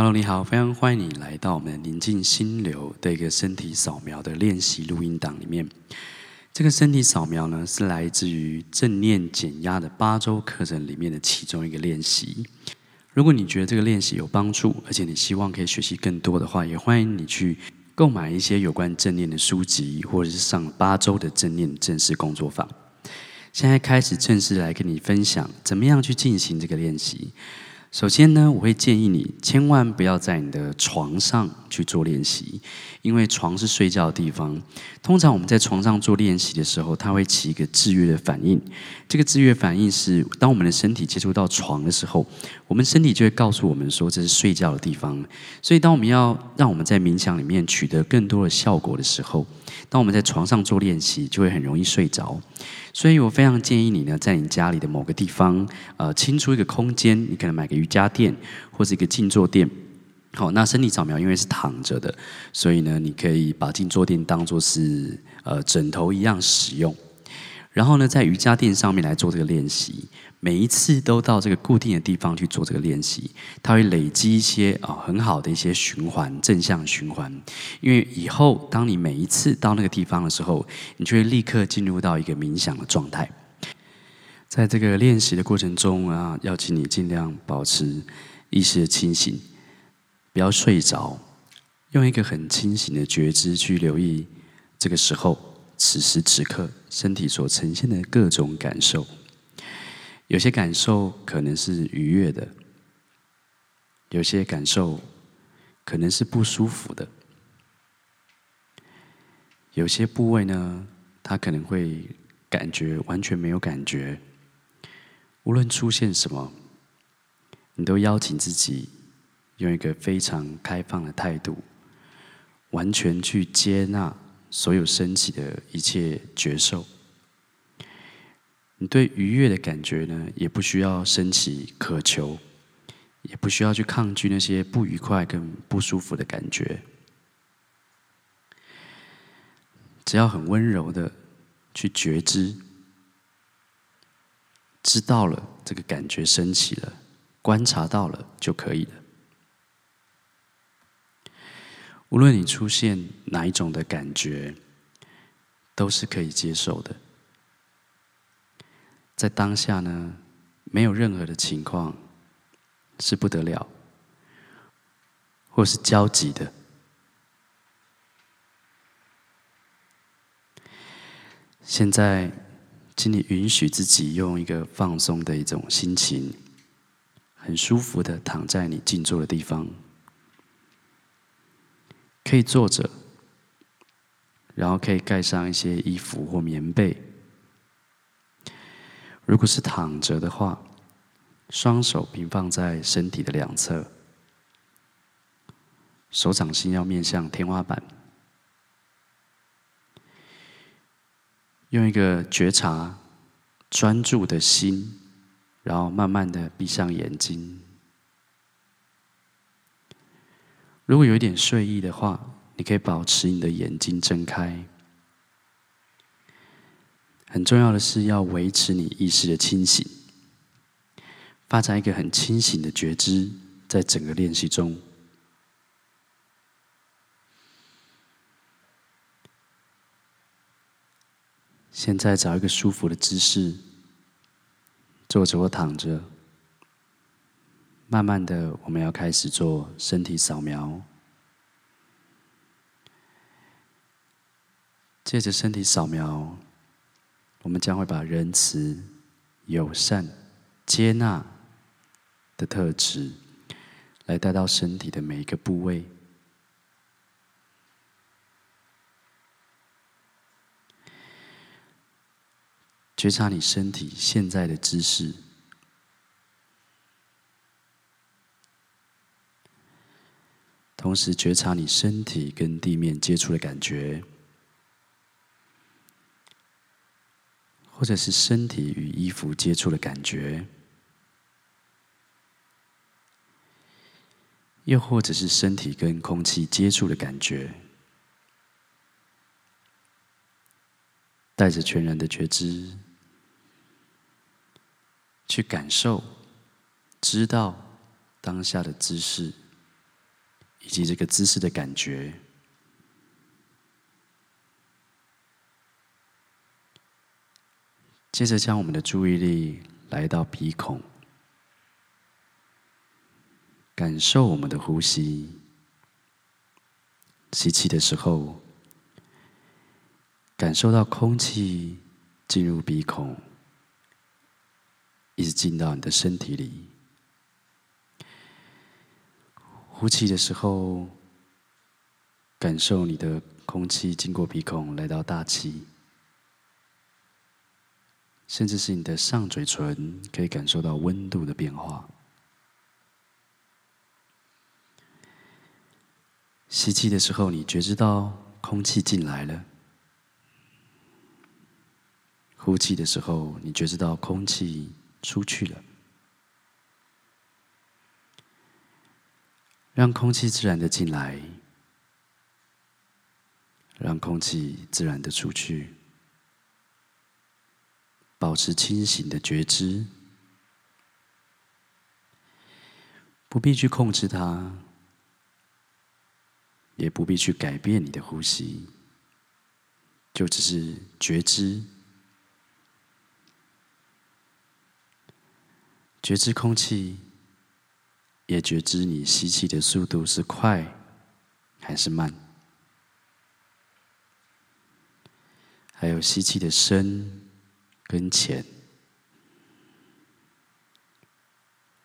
Hello，你好，非常欢迎你来到我们宁静心流的一个身体扫描的练习录音档里面。这个身体扫描呢，是来自于正念减压的八周课程里面的其中一个练习。如果你觉得这个练习有帮助，而且你希望可以学习更多的话，也欢迎你去购买一些有关正念的书籍，或者是上八周的正念正式工作坊。现在开始正式来跟你分享，怎么样去进行这个练习。首先呢，我会建议你千万不要在你的床上去做练习，因为床是睡觉的地方。通常我们在床上做练习的时候，它会起一个制约的反应。这个制约反应是，当我们的身体接触到床的时候，我们身体就会告诉我们说这是睡觉的地方。所以，当我们要让我们在冥想里面取得更多的效果的时候，当我们在床上做练习，就会很容易睡着。所以我非常建议你呢，在你家里的某个地方，呃，清出一个空间，你可能买个瑜伽垫或者一个静坐垫。好，那身体扫描因为是躺着的，所以呢，你可以把静坐垫当做是呃枕头一样使用。然后呢，在瑜伽垫上面来做这个练习，每一次都到这个固定的地方去做这个练习，它会累积一些啊、很好的一些循环，正向循环。因为以后当你每一次到那个地方的时候，你就会立刻进入到一个冥想的状态。在这个练习的过程中啊，要请你尽量保持意识的清醒，不要睡着，用一个很清醒的觉知去留意这个时候。此时此刻，身体所呈现的各种感受，有些感受可能是愉悦的，有些感受可能是不舒服的，有些部位呢，它可能会感觉完全没有感觉。无论出现什么，你都邀请自己用一个非常开放的态度，完全去接纳。所有升起的一切觉受，你对愉悦的感觉呢，也不需要升起渴求，也不需要去抗拒那些不愉快跟不舒服的感觉，只要很温柔的去觉知，知道了这个感觉升起了，观察到了就可以了。无论你出现哪一种的感觉，都是可以接受的。在当下呢，没有任何的情况是不得了，或是焦急的。现在，请你允许自己用一个放松的一种心情，很舒服的躺在你静坐的地方。可以坐着，然后可以盖上一些衣服或棉被。如果是躺着的话，双手平放在身体的两侧，手掌心要面向天花板，用一个觉察、专注的心，然后慢慢的闭上眼睛。如果有一点睡意的话，你可以保持你的眼睛睁开。很重要的是要维持你意识的清醒，发展一个很清醒的觉知，在整个练习中。现在找一个舒服的姿势，坐着或躺着。慢慢的，我们要开始做身体扫描。借着身体扫描，我们将会把仁慈、友善、接纳的特质，来带到身体的每一个部位。觉察你身体现在的姿势。同时觉察你身体跟地面接触的感觉，或者是身体与衣服接触的感觉，又或者是身体跟空气接触的感觉，带着全然的觉知去感受，知道当下的姿势。以及这个姿势的感觉。接着将我们的注意力来到鼻孔，感受我们的呼吸。吸气的时候，感受到空气进入鼻孔，一直进到你的身体里。呼气的时候，感受你的空气经过鼻孔来到大气，甚至是你的上嘴唇可以感受到温度的变化。吸气的时候，你觉知到空气进来了；呼气的时候，你觉知到空气出去了。让空气自然的进来，让空气自然的出去。保持清醒的觉知，不必去控制它。也不必去改变你的呼吸，就只是觉知，觉知空气，也觉知你吸气的速度是快还是慢，还有吸气的深跟前，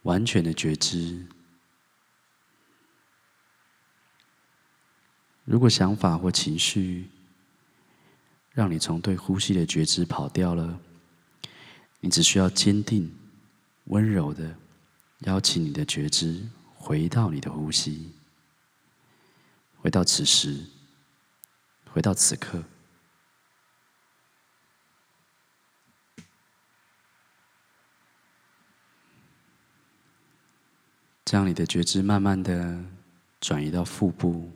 完全的觉知。如果想法或情绪让你从对呼吸的觉知跑掉了，你只需要坚定、温柔的邀请你的觉知回到你的呼吸，回到此时，回到此刻，将你的觉知慢慢的转移到腹部。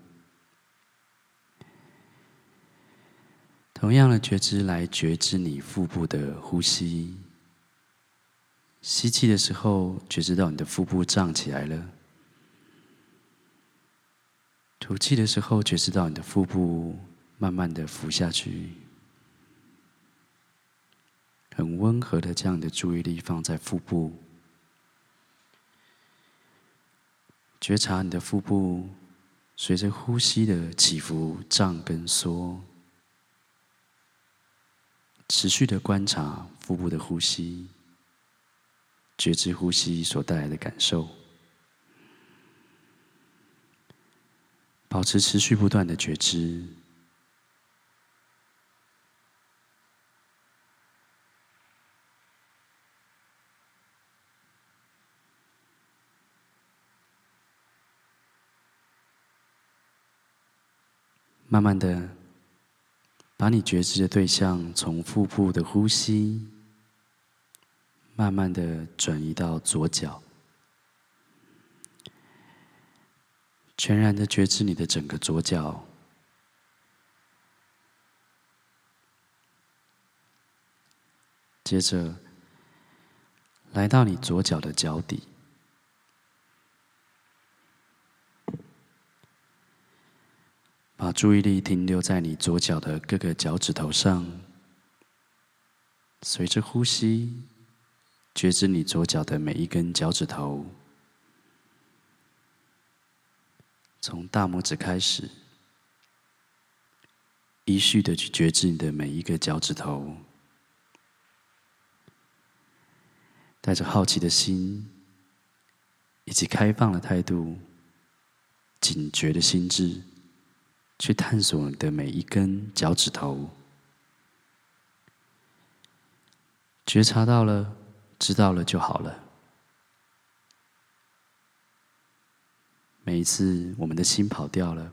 同样的觉知来觉知你腹部的呼吸。吸气的时候，觉知到你的腹部胀起来了；吐气的时候，觉知到你的腹部慢慢的浮下去。很温和的将你的注意力放在腹部，觉察你的腹部随着呼吸的起伏胀跟缩。持续的观察腹部的呼吸，觉知呼吸所带来的感受，保持持续不断的觉知，慢慢的。把你觉知的对象从腹部的呼吸，慢慢的转移到左脚，全然的觉知你的整个左脚，接着来到你左脚的脚底。把注意力停留在你左脚的各个脚趾头上，随着呼吸，觉知你左脚的每一根脚趾头，从大拇指开始，依序的去觉知你的每一个脚趾头，带着好奇的心，以及开放的态度，警觉的心智。去探索你的每一根脚趾头，觉察到了，知道了就好了。每一次我们的心跑掉了，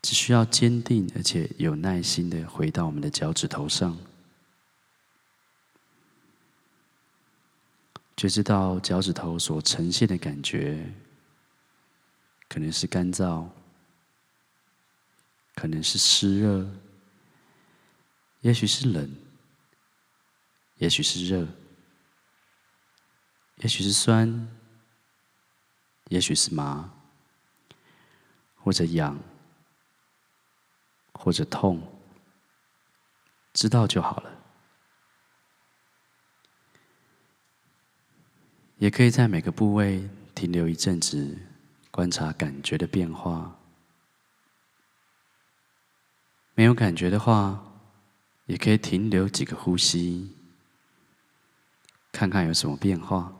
只需要坚定而且有耐心的回到我们的脚趾头上，觉知到脚趾头所呈现的感觉，可能是干燥。可能是湿热，也许是冷，也许是热，也许是酸，也许是麻，或者痒，或者痛，知道就好了。也可以在每个部位停留一阵子，观察感觉的变化。没有感觉的话，也可以停留几个呼吸，看看有什么变化。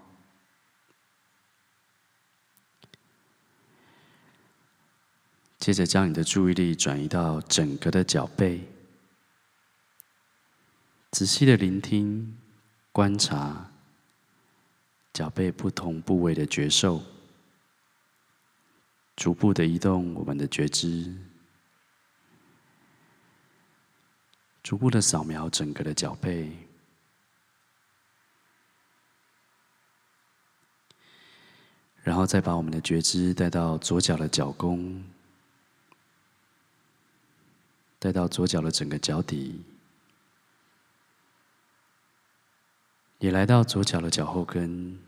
接着将你的注意力转移到整个的脚背，仔细的聆听、观察脚背不同部位的觉受，逐步的移动我们的觉知，逐步的扫描整个的脚背，然后再把我们的觉知带到左脚的脚弓。带到左脚的整个脚底，也来到左脚的脚后跟，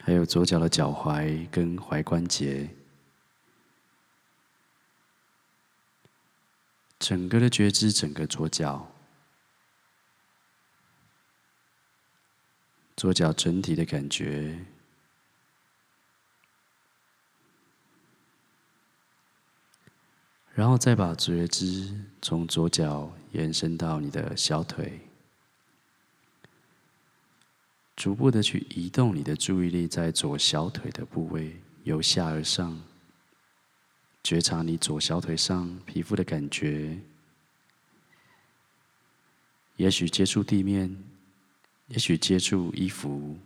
还有左脚的脚踝跟踝关节，整个的觉知，整个左脚，左脚整体的感觉。然后再把觉知从左脚延伸到你的小腿，逐步的去移动你的注意力在左小腿的部位，由下而上，觉察你左小腿上皮肤的感觉，也许接触地面，也许接触衣服，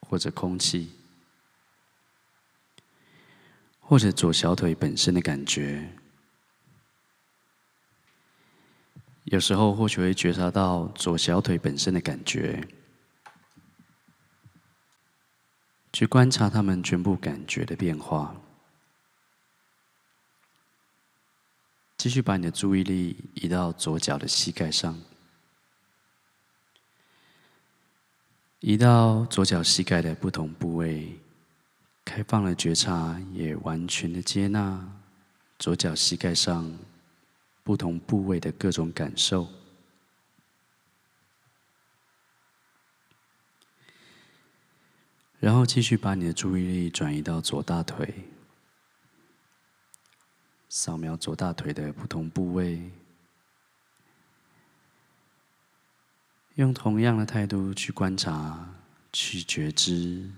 或者空气。或者左小腿本身的感觉，有时候或许会觉察到左小腿本身的感觉，去观察他们全部感觉的变化。继续把你的注意力移到左脚的膝盖上，移到左脚膝盖的不同部位。开放了觉察，也完全的接纳左脚膝盖上不同部位的各种感受，然后继续把你的注意力转移到左大腿，扫描左大腿的不同部位，用同样的态度去观察，去觉知。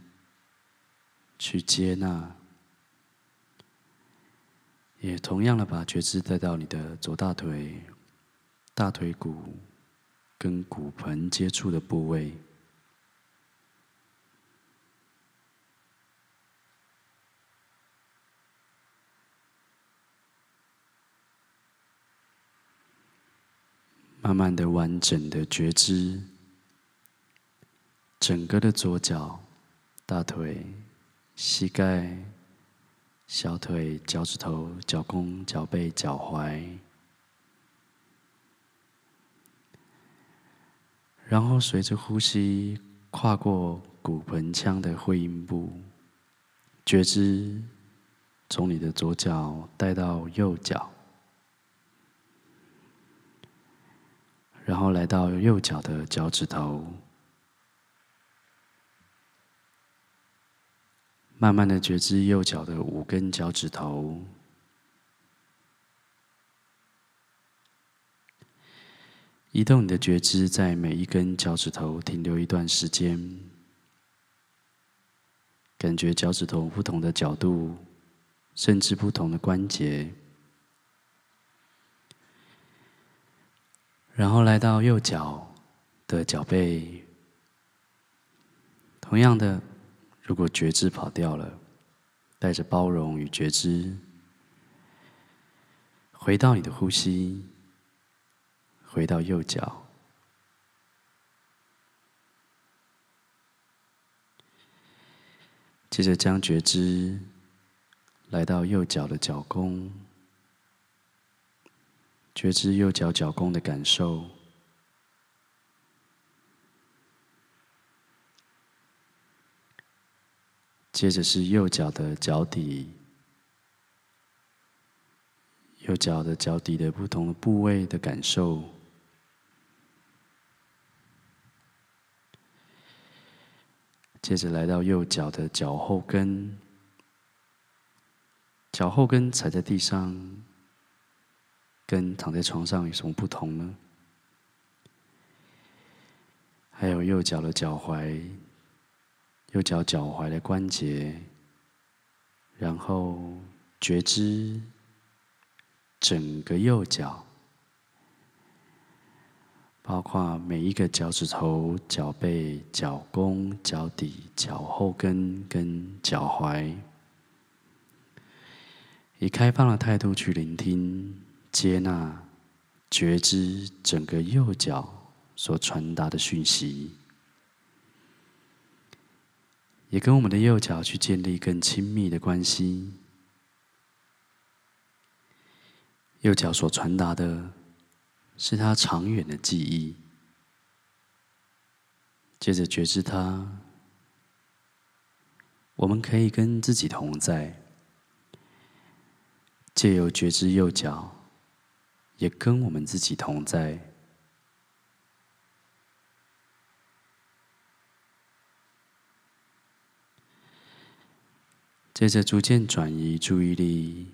去接纳，也同样的把觉知带到你的左大腿、大腿骨跟骨盆接触的部位，慢慢的、完整的觉知整个的左脚、大腿。膝盖、小腿、脚趾头、脚弓、脚背、脚踝，然后随着呼吸跨过骨盆腔的会阴部，觉知从你的左脚带到右脚，然后来到右脚的脚趾头。慢慢的觉知右脚的五根脚趾头，移动你的觉知在每一根脚趾头停留一段时间，感觉脚趾头不同的角度，甚至不同的关节，然后来到右脚的脚背，同样的。如果觉知跑掉了，带着包容与觉知，回到你的呼吸，回到右脚，接着将觉知来到右脚的脚弓，觉知右脚脚弓的感受。接着是右脚的脚底，右脚的脚底的不同的部位的感受。接着来到右脚的脚后跟，脚后跟踩在地上，跟躺在床上有什么不同呢？还有右脚的脚踝，右脚脚踝的关节，然后觉知整个右脚。包括每一个脚趾头、脚背、脚弓、脚底、脚后跟跟脚踝，以开放的态度去聆听、接纳、觉知整个右脚所传达的讯息，也跟我们的右脚去建立更亲密的关系。右脚所传达的。是他长远的记忆。接着觉知他，我们可以跟自己同在，借由觉知右脚，也跟我们自己同在。接着逐渐转移注意力。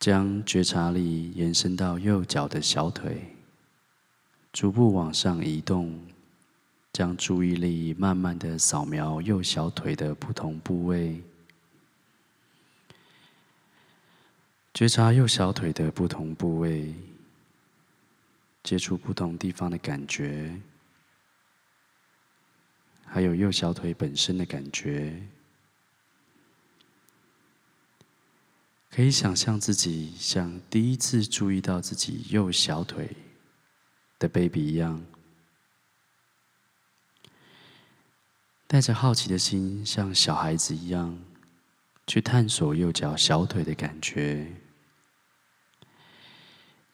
将觉察力延伸到右脚的小腿，逐步往上移动，将注意力慢慢的扫描右小腿的不同部位，觉察右小腿的不同部位，接触不同地方的感觉，还有右小腿本身的感觉。可以想象自己像第一次注意到自己右小腿的 baby 一样，带着好奇的心，像小孩子一样去探索右脚小腿的感觉。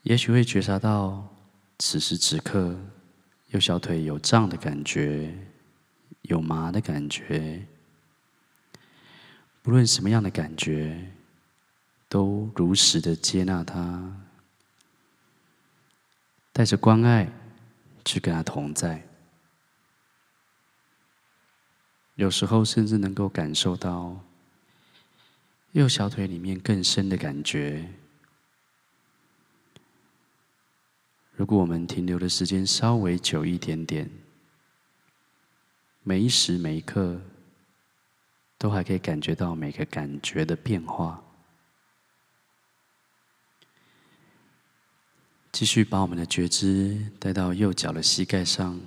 也许会觉察到此时此刻右小腿有胀的感觉，有麻的感觉。不论什么样的感觉。都如实的接纳它，带着关爱去跟他同在。有时候甚至能够感受到右小腿里面更深的感觉。如果我们停留的时间稍微久一点点，每一时每一刻都还可以感觉到每个感觉的变化。继续把我们的觉知带到右脚的膝盖上，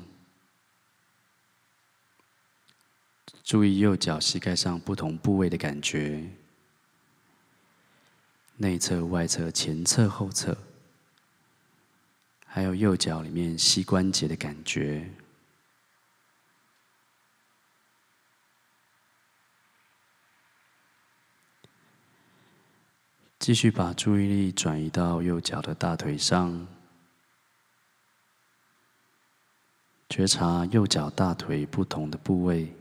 注意右脚膝盖上不同部位的感觉，内侧、外侧、前侧、后侧，还有右脚里面膝关节的感觉。继续把注意力转移到右脚的大腿上，觉察右脚大腿不同的部位，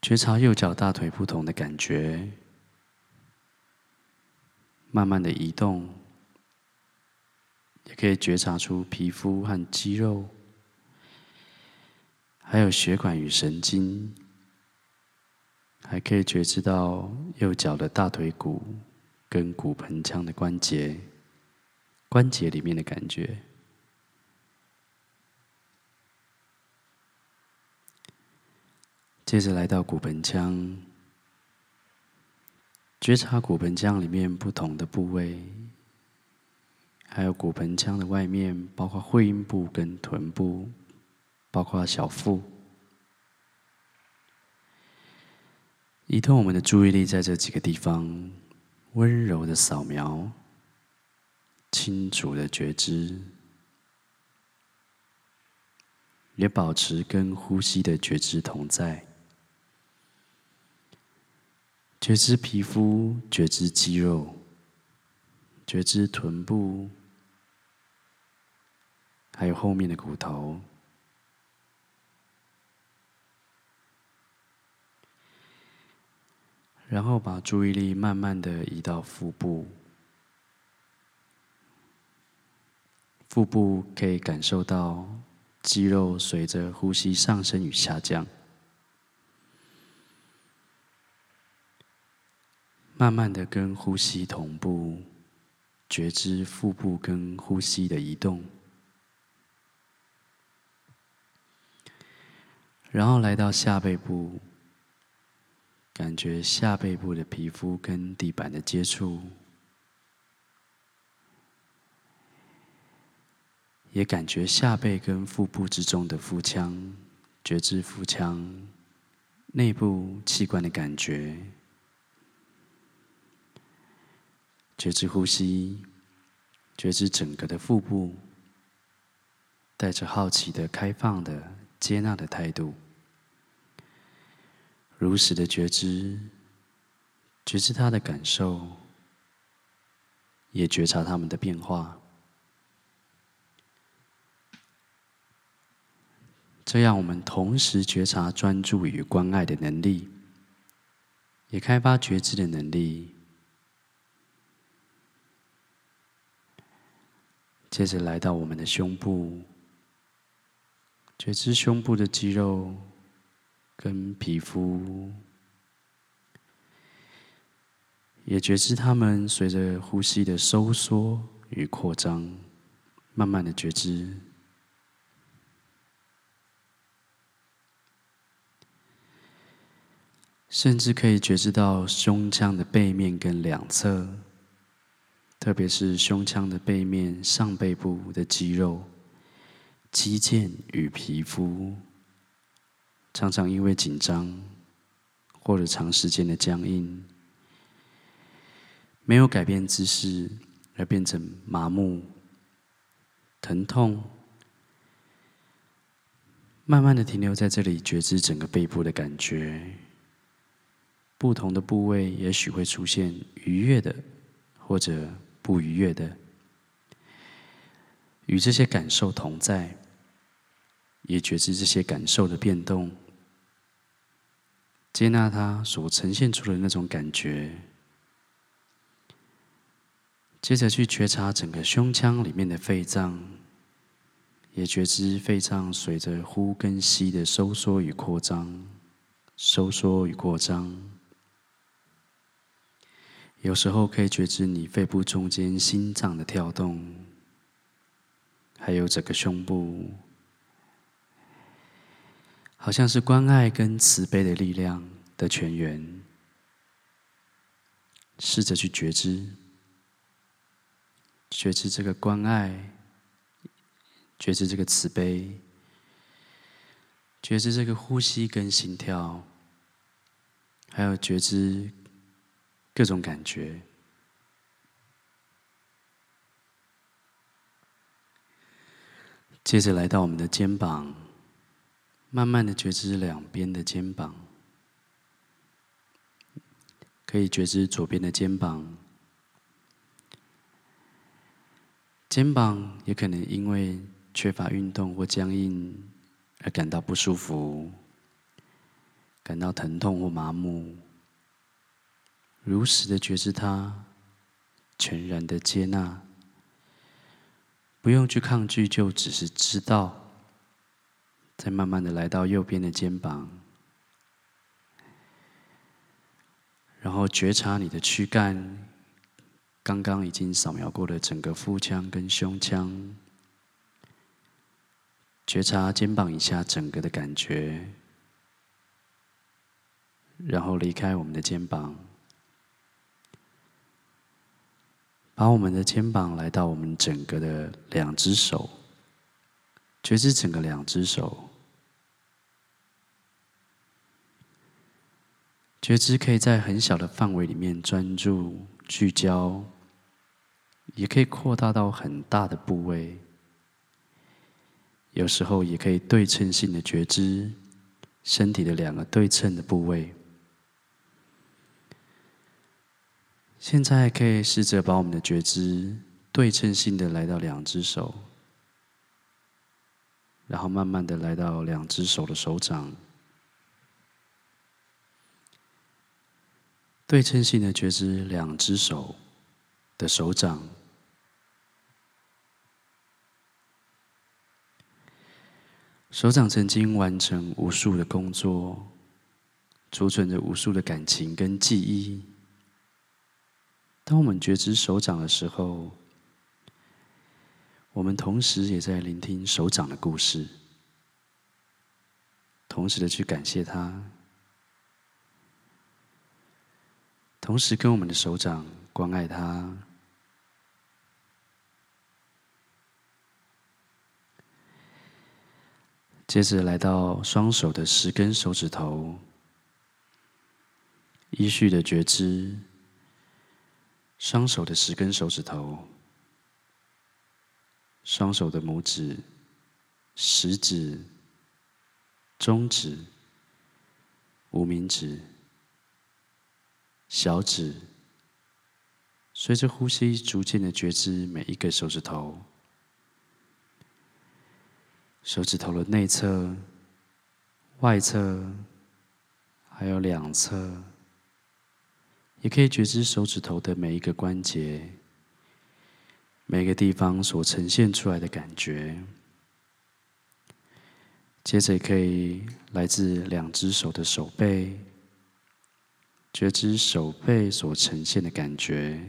觉察右脚大腿不同的感觉，慢慢的移动，也可以觉察出皮肤和肌肉，还有血管与神经。还可以觉知到右脚的大腿骨跟骨盆腔的关节，关节里面的感觉。接着来到骨盆腔，觉察骨盆腔里面不同的部位，还有骨盆腔的外面，包括会阴部跟臀部，包括小腹。移动我们的注意力在这几个地方，温柔的扫描，清楚的觉知，也保持跟呼吸的觉知同在。觉知皮肤，觉知肌肉，觉知臀部，还有后面的骨头。然后把注意力慢慢的移到腹部，腹部可以感受到肌肉随着呼吸上升与下降，慢慢的跟呼吸同步，觉知腹部跟呼吸的移动，然后来到下背部。感觉下背部的皮肤跟地板的接触，也感觉下背跟腹部之中的腹腔，觉知腹腔内部器官的感觉，觉知呼吸，觉知整个的腹部，带着好奇的、开放的、接纳的态度。如实的觉知，觉知他的感受，也觉察他们的变化。这样，我们同时觉察专注与关爱的能力，也开发觉知的能力。接着来到我们的胸部，觉知胸部的肌肉。跟皮肤，也觉知它们随着呼吸的收缩与扩张，慢慢的觉知，甚至可以觉知到胸腔的背面跟两侧，特别是胸腔的背面上背部的肌肉、肌腱与皮肤。常常因为紧张或者长时间的僵硬，没有改变姿势而变成麻木、疼痛，慢慢的停留在这里，觉知整个背部的感觉。不同的部位也许会出现愉悦的或者不愉悦的，与这些感受同在。也觉知这些感受的变动，接纳它所呈现出的那种感觉，接着去觉察整个胸腔里面的肺脏，也觉知肺脏随着呼跟吸的收缩与扩张，收缩与扩张。有时候可以觉知你肺部中间心脏的跳动，还有整个胸部。好像是关爱跟慈悲的力量的泉源，试着去觉知，觉知这个关爱，觉知这个慈悲，觉知这个呼吸跟心跳，还有觉知各种感觉。接着来到我们的肩膀。慢慢的觉知两边的肩膀，可以觉知左边的肩膀，肩膀也可能因为缺乏运动或僵硬而感到不舒服，感到疼痛或麻木，如实的觉知它，全然的接纳，不用去抗拒，就只是知道。再慢慢的来到右边的肩膀，然后觉察你的躯干，刚刚已经扫描过了整个腹腔跟胸腔，觉察肩膀以下整个的感觉，然后离开我们的肩膀，把我们的肩膀来到我们整个的两只手，觉知整个两只手。觉知可以在很小的范围里面专注聚焦，也可以扩大到很大的部位。有时候也可以对称性的觉知身体的两个对称的部位。现在可以试着把我们的觉知对称性的来到两只手，然后慢慢的来到两只手的手掌。对称性的觉知两只手的手掌，手掌曾经完成无数的工作，储存着无数的感情跟记忆。当我们觉知手掌的时候，我们同时也在聆听手掌的故事，同时的去感谢它，同时跟我们的手掌关爱它。接着来到双手的十根手指头，依序的觉知双手的十根手指头。双手的拇指、食指、中指、无名指、小指，随着呼吸逐渐的觉知每一个手指头，手指头的内侧、外侧，还有两侧，也可以觉知手指头的每一个关节。每个地方所呈现出来的感觉，接着可以来自两只手的手背，觉知手背所呈现的感觉，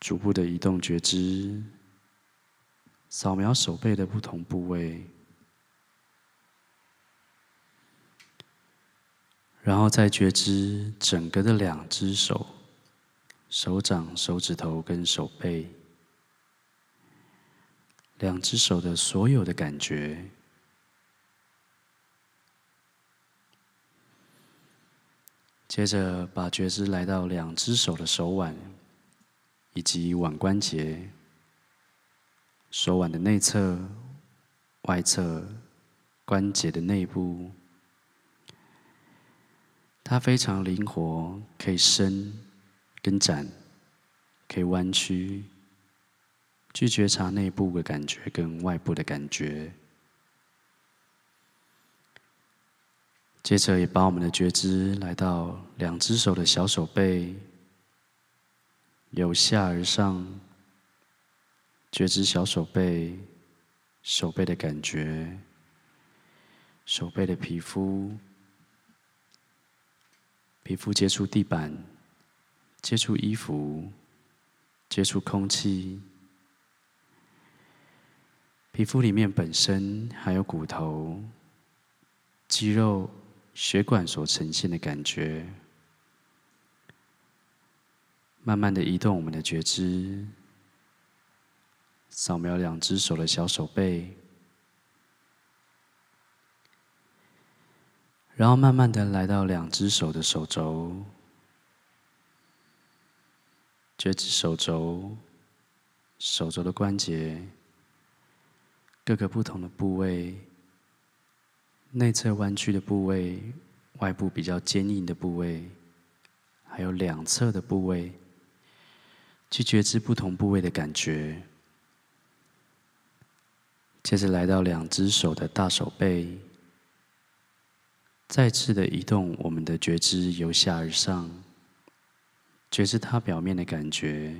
逐步的移动觉知，扫描手背的不同部位，然后再觉知整个的两只手。手掌、手指头跟手背，两只手的所有的感觉，接着把觉知来到两只手的手腕以及腕关节，手腕的内侧、外侧、关节的内部，它非常灵活，可以伸。跟展，可以弯曲，去觉察内部的感觉跟外部的感觉。接着，也把我们的觉知来到两只手的小手背，由下而上，觉知小手背、手背的感觉，手背的皮肤，皮肤接触地板。接触衣服，接触空气，皮肤里面本身还有骨头、肌肉、血管所呈现的感觉，慢慢的移动我们的觉知，扫描两只手的小手背，然后慢慢的来到两只手的手肘。觉知手肘、手肘的关节，各个不同的部位，内侧弯曲的部位，外部比较坚硬的部位，还有两侧的部位，去觉知不同部位的感觉。接着来到两只手的大手背，再次的移动我们的觉知由下而上。觉知它表面的感觉，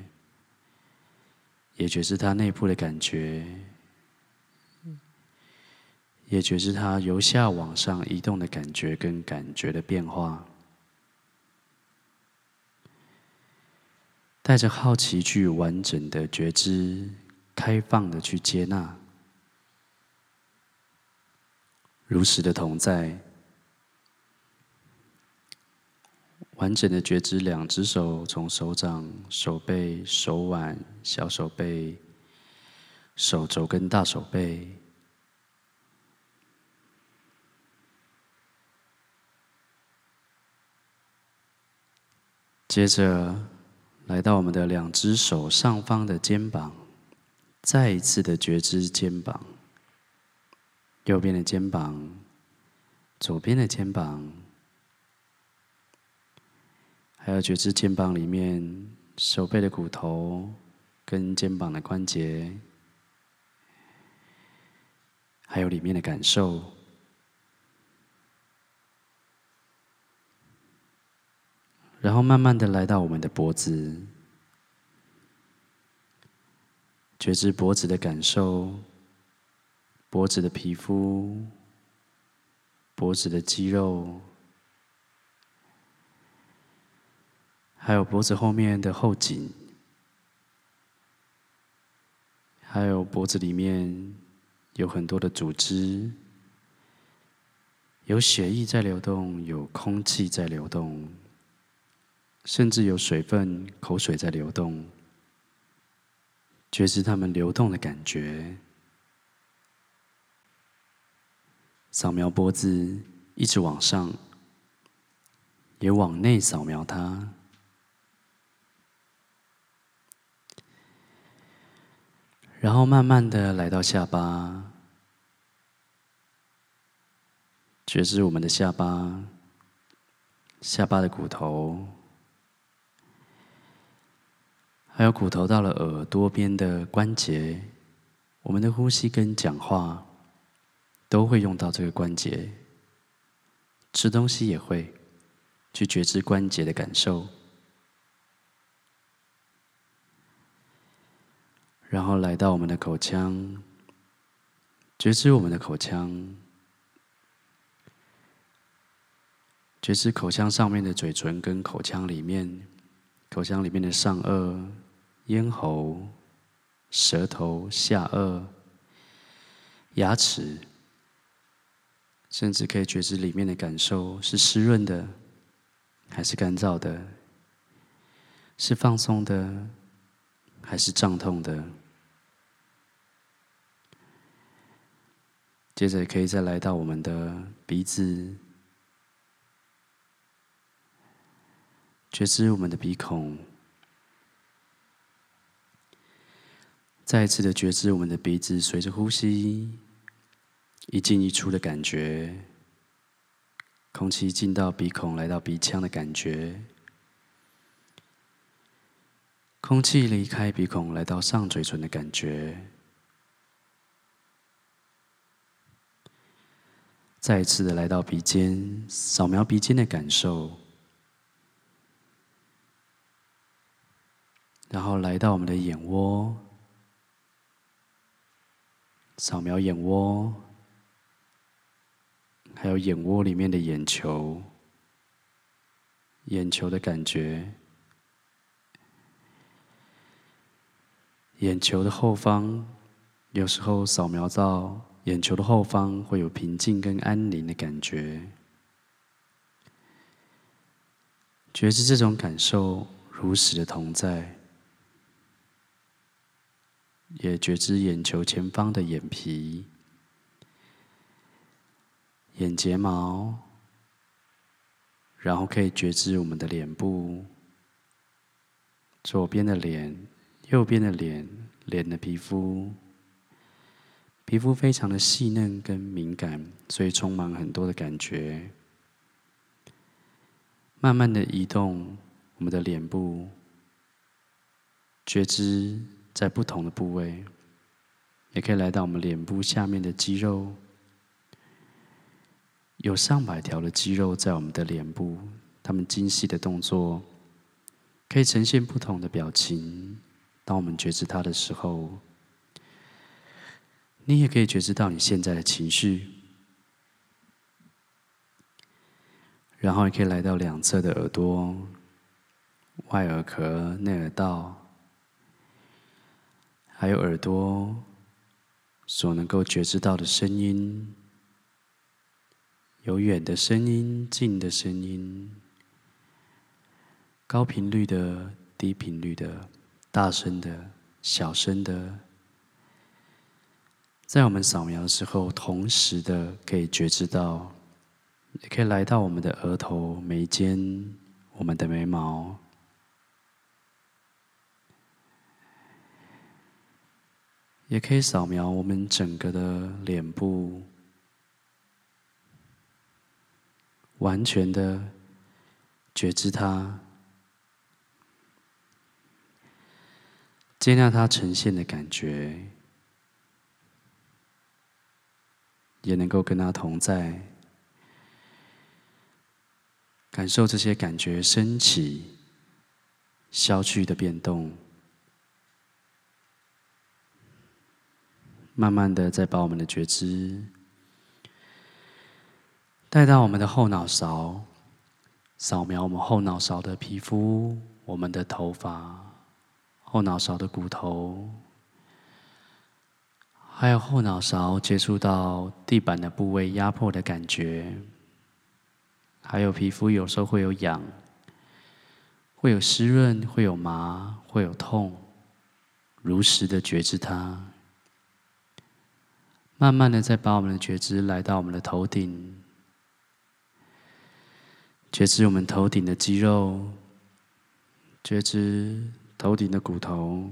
也觉知它内部的感觉，也觉知它由下往上移动的感觉跟感觉的变化。带着好奇去完整的觉知，开放的去接纳，如实的同在。完整的觉知，两只手从手掌、手背、手腕、小手背、手肘跟大手背，接着来到我们的两只手上方的肩膀，再一次的觉知肩膀，右边的肩膀，左边的肩膀。还有觉知肩膀里面手背的骨头跟肩膀的关节，还有里面的感受。然后慢慢的来到我们的脖子，觉知脖子的感受，脖子的皮肤，脖子的肌肉，还有脖子后面的后颈，还有脖子里面有很多的组织，有血液在流动，有空气在流动。甚至有水分、口水在流动，觉知它们流动的感觉。扫描脖子，一直往上，也往内扫描它，然后慢慢的来到下巴，觉知我们的下巴，下巴的骨头。还有骨头到了耳朵边的关节，我们的呼吸跟讲话都会用到这个关节，吃东西也会去觉知关节的感受，然后来到我们的口腔，觉知我们的口腔，觉知口腔上面的嘴唇跟口腔里面，口腔里面的上颚。咽喉、舌头、下颚、牙齿，甚至可以觉知里面的感受是湿润的，还是干燥的？是放松的，还是胀痛的？接着可以再来到我们的鼻子，觉知我们的鼻孔。再一次的觉知我们的鼻子随着呼吸一进一出的感觉，空气进到鼻孔来到鼻腔的感觉，空气离开鼻孔来到上嘴唇的感觉，再一次的来到鼻尖，扫描鼻尖的感受，然后来到我们的眼窝。扫描眼窝，还有眼窝里面的眼球，眼球的感觉，眼球的后方，有时候扫描到眼球的后方，会有平静跟安宁的感觉，觉知这种感受如实的同在。也觉知眼球前方的眼皮、眼睫毛，然后可以觉知我们的脸部，左边的脸、右边的脸，脸的皮肤，皮肤非常的细嫩跟敏感，所以充满很多的感觉。慢慢的移动我们的脸部，觉知。在不同的部位，也可以来到我们脸部下面的肌肉，有上百条的肌肉在我们的脸部，它们精细的动作可以呈现不同的表情。当我们觉知它的时候，你也可以觉知到你现在的情绪，然后也可以来到两侧的耳朵、外耳壳、内耳道。还有耳朵所能够觉知到的声音，有远的声音、近的声音，高频率的、低频率的、大声的、小声的，在我们扫描的时候，同时的可以觉知到，也可以来到我们的额头、眉间、我们的眉毛。也可以扫描我们整个的脸部，完全的觉知它，接纳它呈现的感觉，也能够跟它同在，感受这些感觉升起、消去的变动。慢慢的，再把我们的觉知带到我们的后脑勺，扫描我们后脑勺的皮肤、我们的头发、后脑勺的骨头，还有后脑勺接触到地板的部位压迫的感觉，还有皮肤有时候会有痒，会有湿润，会有麻，会有痛，如实的觉知它。慢慢的，再把我们的觉知来到我们的头顶，觉知我们头顶的肌肉，觉知头顶的骨头，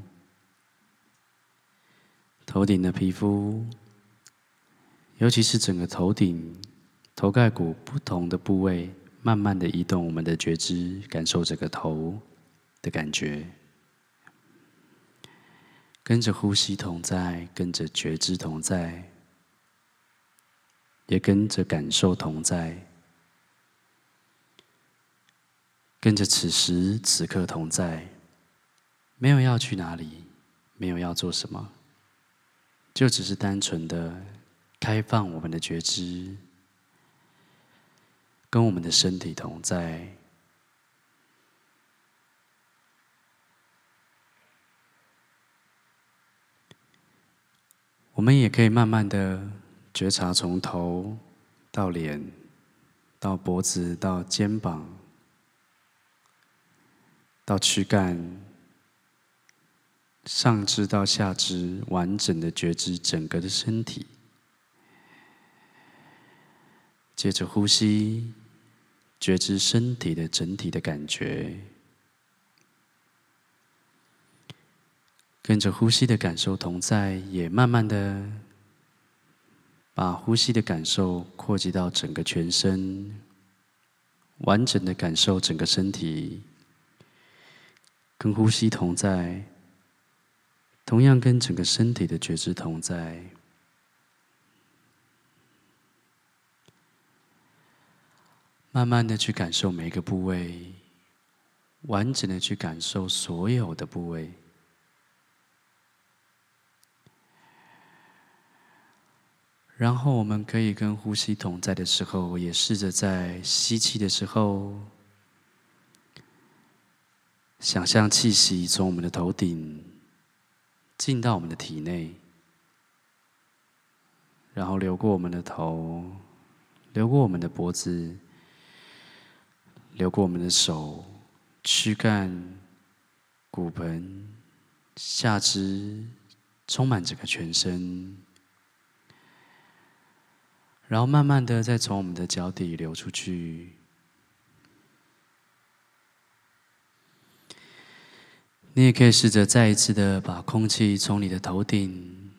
头顶的皮肤，尤其是整个头顶、头盖骨不同的部位，慢慢的移动我们的觉知，感受这个头的感觉，跟着呼吸同在，跟着觉知同在。也跟着感受同在，跟着此时此刻同在，没有要去哪里，没有要做什么，就只是单纯的开放我们的觉知，跟我们的身体同在。我们也可以慢慢的。觉察从头到脸，到脖子，到肩膀，到躯干，上肢到下肢，完整的觉知整个的身体。接着呼吸，觉知身体的整体的感觉，跟着呼吸的感受同在，也慢慢的。把呼吸的感受扩及到整个全身，完整的感受整个身体，跟呼吸同在，同样跟整个身体的觉知同在，慢慢的去感受每一个部位，完整的去感受所有的部位。然后我们可以跟呼吸同在的时候，也试着在吸气的时候，想象气息从我们的头顶进到我们的体内，然后流过我们的头，流过我们的脖子，流过我们的手、躯干、骨盆、下肢，充满整个全身。然后慢慢的再从我们的脚底流出去。你也可以试着再一次的把空气从你的头顶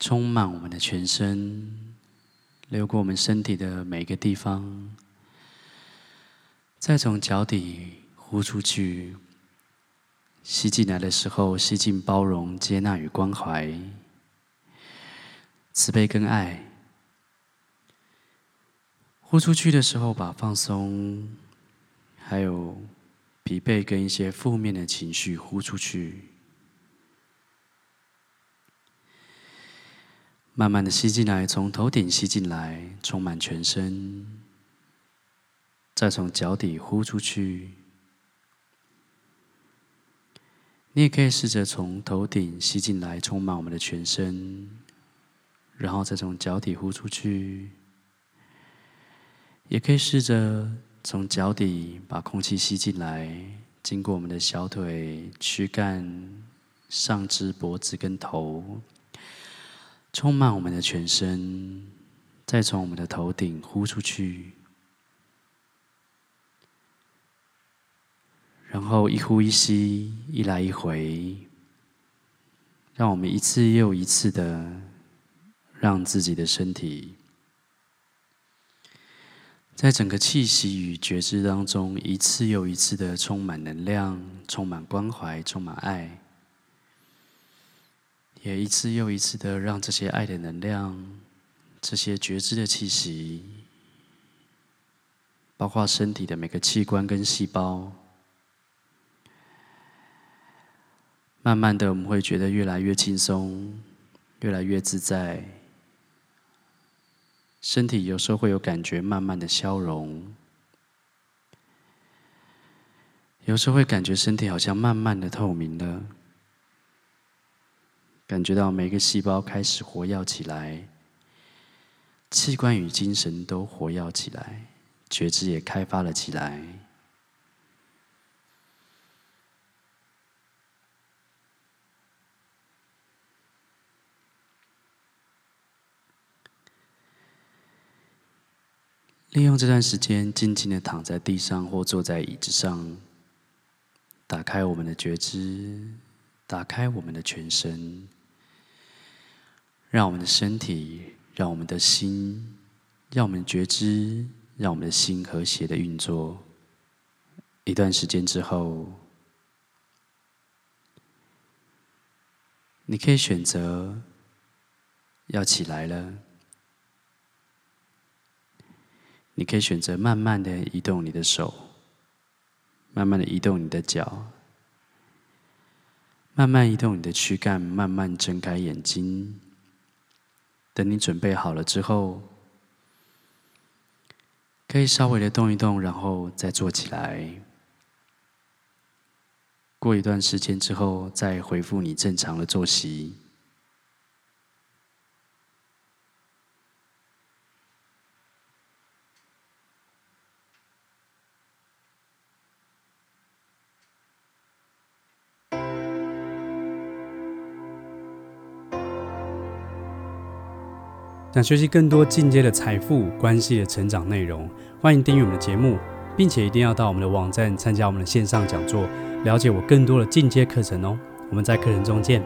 充满我们的全身，流过我们身体的每个地方，再从脚底呼出去。吸进来的时候，吸进包容、接纳与关怀、慈悲跟爱。呼出去的时候，把放松，还有疲惫跟一些负面的情绪呼出去。慢慢的吸进来，从头顶吸进来，充满全身，再从脚底呼出去。你也可以试着从头顶吸进来，充满我们的全身，然后再从脚底呼出去。也可以试着从脚底把空气吸进来，经过我们的小腿、躯干、上肢、脖子跟头，充满我们的全身，再从我们的头顶呼出去，然后一呼一吸，一来一回，让我们一次又一次的让自己的身体。在整个气息与觉知当中，一次又一次的充满能量，充满关怀，充满爱，也一次又一次的让这些爱的能量、这些觉知的气息，包括身体的每个器官跟细胞。慢慢的，我们会觉得越来越轻松，越来越自在。身体有时候会有感觉，慢慢的消融。有时候会感觉身体好像慢慢的透明了，感觉到每个细胞开始活跃起来，器官与精神都活跃起来，觉知也开发了起来。利用这段时间，静静的躺在地上或坐在椅子上。打开我们的觉知，打开我们的全身，让我们的身体，让我们的心，让我们觉知，让我们的心和谐的运作。一段时间之后，你可以选择要起来了，你可以选择慢慢的移动你的手。慢慢的移动你的脚，慢慢移动你的躯干，慢慢睁开眼睛。等你准备好了之后，可以稍微的动一动，然后再坐起来。过一段时间之后，再恢复你正常的作息。想学习更多进阶的财富关系的成长内容，欢迎订阅我们的节目，并且一定要到我们的网站参加我们的线上讲座，了解我更多的进阶课程哦。我们在课程中见。